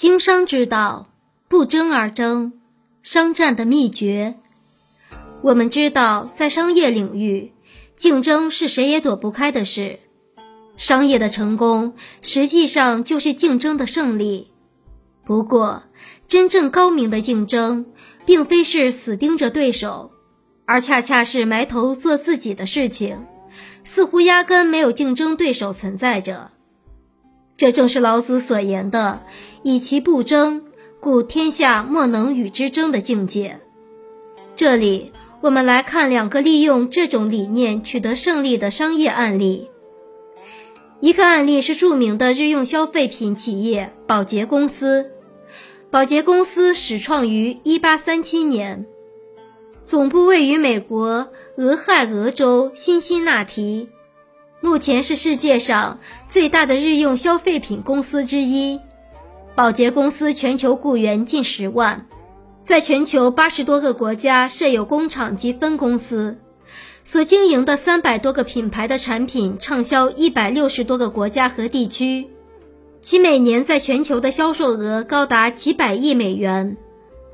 经商之道，不争而争，商战的秘诀。我们知道，在商业领域，竞争是谁也躲不开的事。商业的成功，实际上就是竞争的胜利。不过，真正高明的竞争，并非是死盯着对手，而恰恰是埋头做自己的事情，似乎压根没有竞争对手存在着。这正是老子所言的“以其不争，故天下莫能与之争”的境界。这里，我们来看两个利用这种理念取得胜利的商业案例。一个案例是著名的日用消费品企业宝洁公司。宝洁公司始创于1837年，总部位于美国俄亥俄州辛辛那提。目前是世界上最大的日用消费品公司之一。宝洁公司全球雇员近十万，在全球八十多个国家设有工厂及分公司，所经营的三百多个品牌的产品畅销一百六十多个国家和地区，其每年在全球的销售额高达几百亿美元。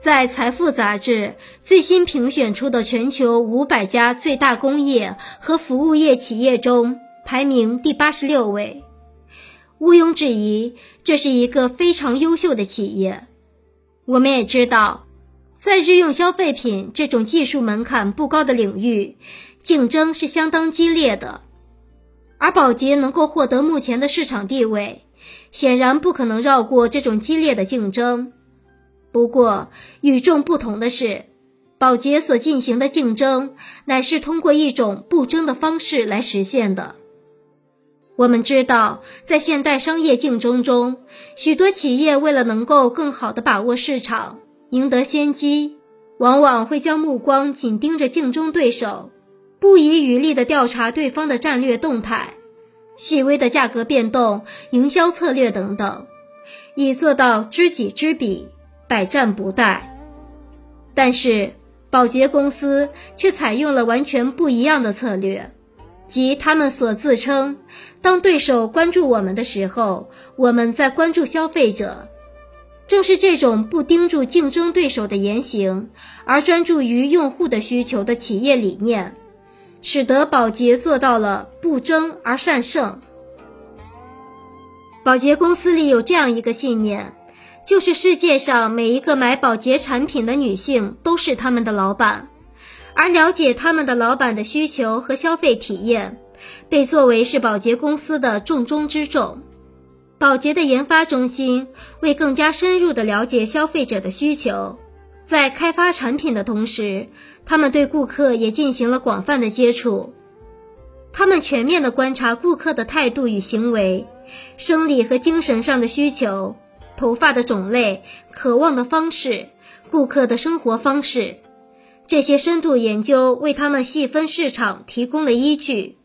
在《财富》杂志最新评选出的全球五百家最大工业和服务业企业中。排名第八十六位，毋庸置疑，这是一个非常优秀的企业。我们也知道，在日用消费品这种技术门槛不高的领域，竞争是相当激烈的。而宝洁能够获得目前的市场地位，显然不可能绕过这种激烈的竞争。不过，与众不同的是，宝洁所进行的竞争，乃是通过一种不争的方式来实现的。我们知道，在现代商业竞争中，许多企业为了能够更好地把握市场、赢得先机，往往会将目光紧盯着竞争对手，不遗余力地调查对方的战略动态、细微的价格变动、营销策略等等，以做到知己知彼、百战不殆。但是，宝洁公司却采用了完全不一样的策略。即他们所自称，当对手关注我们的时候，我们在关注消费者。正是这种不盯住竞争对手的言行，而专注于用户的需求的企业理念，使得宝洁做到了不争而善胜。宝洁公司里有这样一个信念，就是世界上每一个买宝洁产品的女性都是他们的老板。而了解他们的老板的需求和消费体验，被作为是宝洁公司的重中之重。宝洁的研发中心为更加深入地了解消费者的需求，在开发产品的同时，他们对顾客也进行了广泛的接触。他们全面地观察顾客的态度与行为、生理和精神上的需求、头发的种类、渴望的方式、顾客的生活方式。这些深度研究为他们细分市场提供了依据，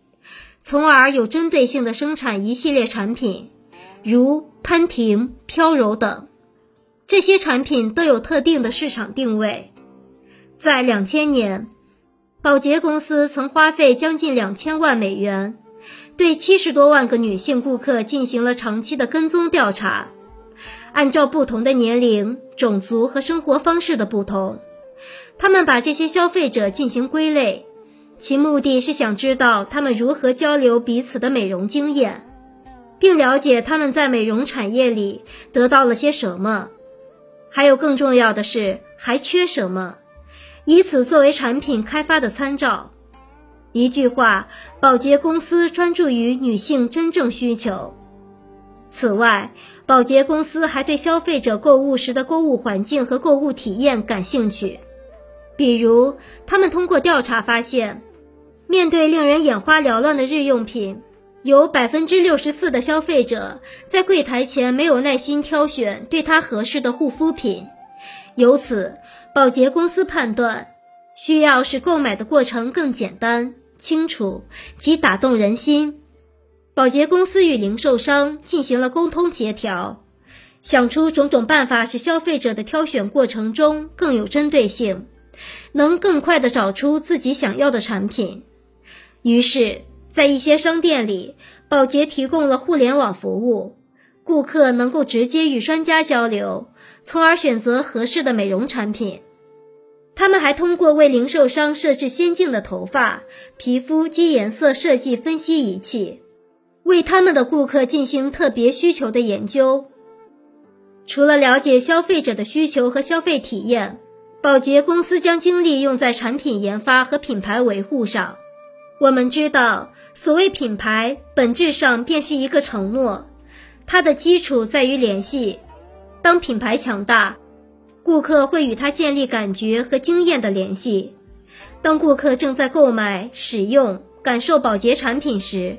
从而有针对性的生产一系列产品，如潘婷、飘柔等。这些产品都有特定的市场定位。在两千年，宝洁公司曾花费将近两千万美元，对七十多万个女性顾客进行了长期的跟踪调查，按照不同的年龄、种族和生活方式的不同。他们把这些消费者进行归类，其目的是想知道他们如何交流彼此的美容经验，并了解他们在美容产业里得到了些什么，还有更重要的是还缺什么，以此作为产品开发的参照。一句话，宝洁公司专注于女性真正需求。此外，宝洁公司还对消费者购物时的购物环境和购物体验感兴趣。比如，他们通过调查发现，面对令人眼花缭乱的日用品，有百分之六十四的消费者在柜台前没有耐心挑选对他合适的护肤品。由此，宝洁公司判断，需要使购买的过程更简单、清楚及打动人心。宝洁公司与零售商进行了沟通协调，想出种种办法，使消费者的挑选过程中更有针对性。能更快地找出自己想要的产品，于是，在一些商店里，宝洁提供了互联网服务，顾客能够直接与商家交流，从而选择合适的美容产品。他们还通过为零售商设置先进的头发、皮肤及颜色设计分析仪器，为他们的顾客进行特别需求的研究。除了了解消费者的需求和消费体验，宝洁公司将精力用在产品研发和品牌维护上。我们知道，所谓品牌，本质上便是一个承诺，它的基础在于联系。当品牌强大，顾客会与它建立感觉和经验的联系。当顾客正在购买、使用、感受宝洁产品时，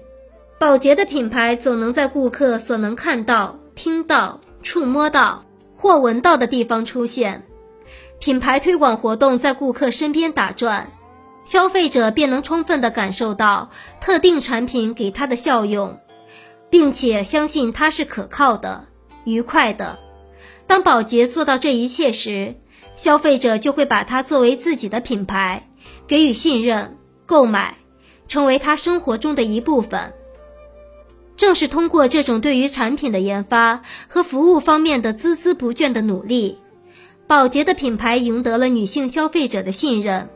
宝洁的品牌总能在顾客所能看到、听到、触摸到或闻到的地方出现。品牌推广活动在顾客身边打转，消费者便能充分地感受到特定产品给他的效用，并且相信它是可靠的、愉快的。当宝洁做到这一切时，消费者就会把它作为自己的品牌，给予信任、购买，成为他生活中的一部分。正是通过这种对于产品的研发和服务方面的孜孜不倦的努力。宝洁的品牌赢得了女性消费者的信任，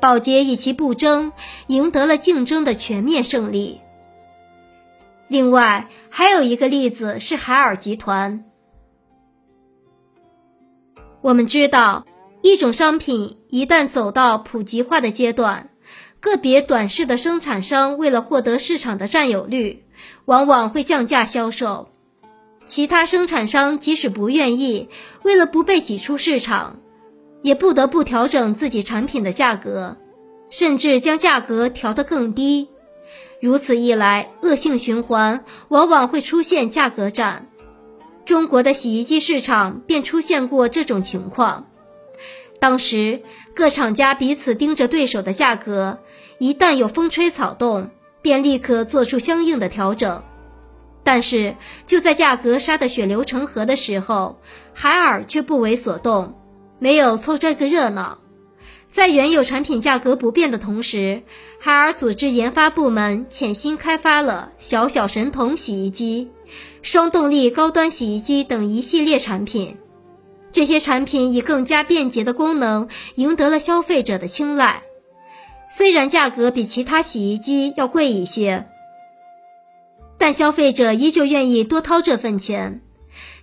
宝洁以其不争赢得了竞争的全面胜利。另外，还有一个例子是海尔集团。我们知道，一种商品一旦走到普及化的阶段，个别短视的生产商为了获得市场的占有率，往往会降价销售。其他生产商即使不愿意，为了不被挤出市场，也不得不调整自己产品的价格，甚至将价格调得更低。如此一来，恶性循环往往会出现价格战。中国的洗衣机市场便出现过这种情况。当时各厂家彼此盯着对手的价格，一旦有风吹草动，便立刻做出相应的调整。但是就在价格杀得血流成河的时候，海尔却不为所动，没有凑这个热闹。在原有产品价格不变的同时，海尔组织研发部门潜心开发了小小神童洗衣机、双动力高端洗衣机等一系列产品。这些产品以更加便捷的功能赢得了消费者的青睐，虽然价格比其他洗衣机要贵一些。但消费者依旧愿意多掏这份钱，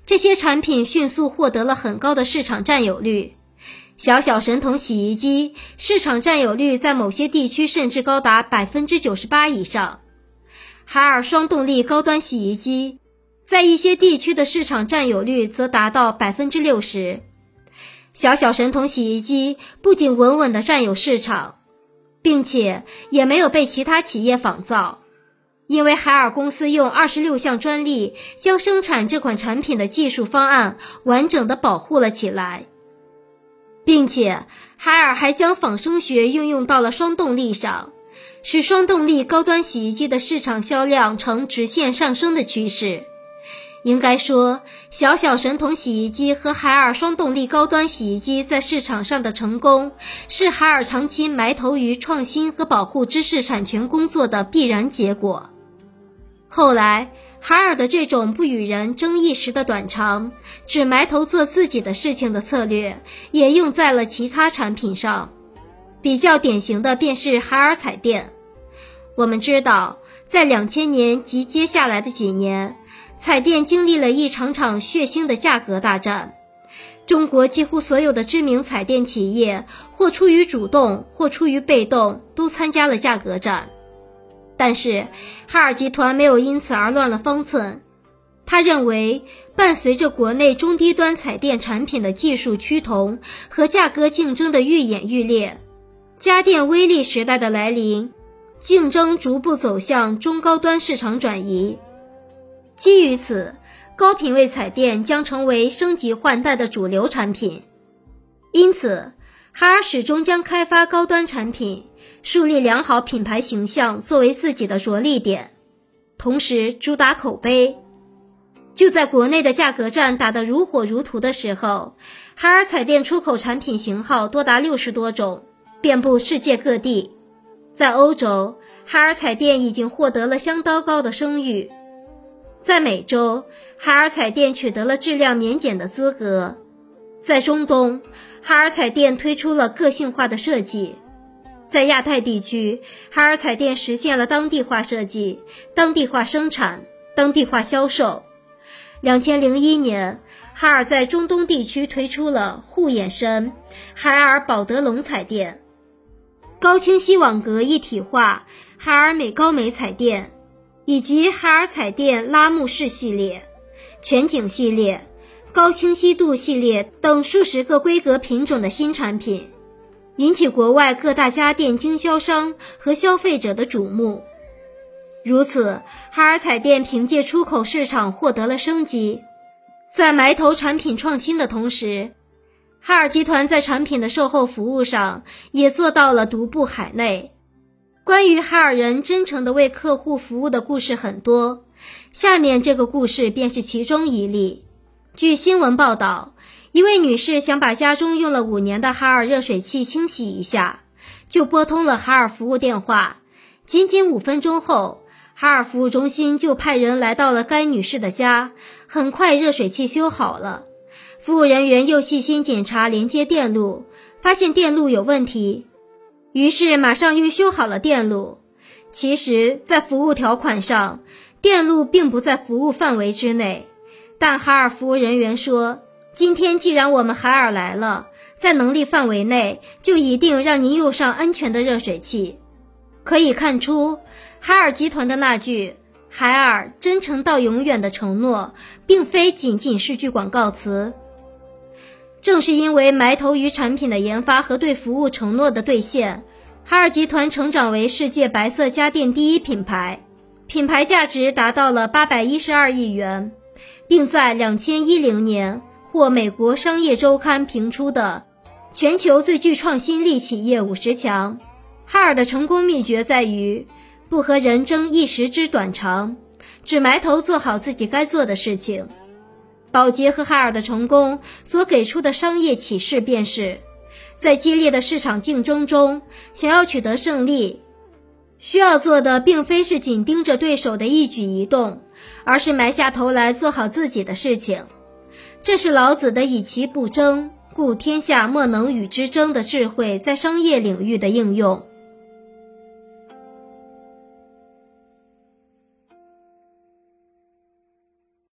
这些产品迅速获得了很高的市场占有率。小小神童洗衣机市场占有率在某些地区甚至高达百分之九十八以上，海尔双动力高端洗衣机在一些地区的市场占有率则达到百分之六十。小小神童洗衣机不仅稳稳地占有市场，并且也没有被其他企业仿造。因为海尔公司用二十六项专利将生产这款产品的技术方案完整的保护了起来，并且海尔还将仿生学运用到了双动力上，使双动力高端洗衣机的市场销量呈直线上升的趋势。应该说，小小神童洗衣机和海尔双动力高端洗衣机在市场上的成功，是海尔长期埋头于创新和保护知识产权工作的必然结果。后来，海尔的这种不与人争一时的短长，只埋头做自己的事情的策略，也用在了其他产品上。比较典型的便是海尔彩电。我们知道，在两千年及接下来的几年，彩电经历了一场场血腥的价格大战。中国几乎所有的知名彩电企业，或出于主动，或出于被动，都参加了价格战。但是，海尔集团没有因此而乱了方寸。他认为，伴随着国内中低端彩电产品的技术趋同和价格竞争的愈演愈烈，家电微利时代的来临，竞争逐步走向中高端市场转移。基于此，高品位彩电将成为升级换代的主流产品。因此，海尔始终将开发高端产品。树立良好品牌形象作为自己的着力点，同时主打口碑。就在国内的价格战打得如火如荼的时候，海尔彩电出口产品型号多达六十多种，遍布世界各地。在欧洲，海尔彩电已经获得了相当高的声誉；在美洲，海尔彩电取得了质量免检的资格。在中东，海尔彩电推出了个性化的设计；在亚太地区，海尔彩电实现了当地化设计、当地化生产、当地化销售。两千零一年，海尔在中东地区推出了护眼神海尔宝德龙彩电、高清晰网格一体化海尔美高美彩电，以及海尔彩电拉幕式系列、全景系列。高清晰度系列等数十个规格品种的新产品，引起国外各大家电经销商和消费者的瞩目。如此，海尔彩电凭借出口市场获得了升级。在埋头产品创新的同时，海尔集团在产品的售后服务上也做到了独步海内。关于海尔人真诚地为客户服务的故事很多，下面这个故事便是其中一例。据新闻报道，一位女士想把家中用了五年的海尔热水器清洗一下，就拨通了海尔服务电话。仅仅五分钟后，海尔服务中心就派人来到了该女士的家。很快，热水器修好了。服务人员又细心检查连接电路，发现电路有问题，于是马上又修好了电路。其实，在服务条款上，电路并不在服务范围之内。但海尔服务人员说：“今天既然我们海尔来了，在能力范围内，就一定让您用上安全的热水器。”可以看出，海尔集团的那句“海尔真诚到永远”的承诺，并非仅仅是句广告词。正是因为埋头于产品的研发和对服务承诺的兑现，海尔集团成长为世界白色家电第一品牌，品牌价值达到了八百一十二亿元。并在两千一零年获美国商业周刊评出的全球最具创新力企业五十强。海尔的成功秘诀在于不和人争一时之短长，只埋头做好自己该做的事情。宝洁和海尔的成功所给出的商业启示便是，在激烈的市场竞争中，想要取得胜利，需要做的并非是紧盯着对手的一举一动。而是埋下头来做好自己的事情，这是老子的“以其不争，故天下莫能与之争”的智慧在商业领域的应用。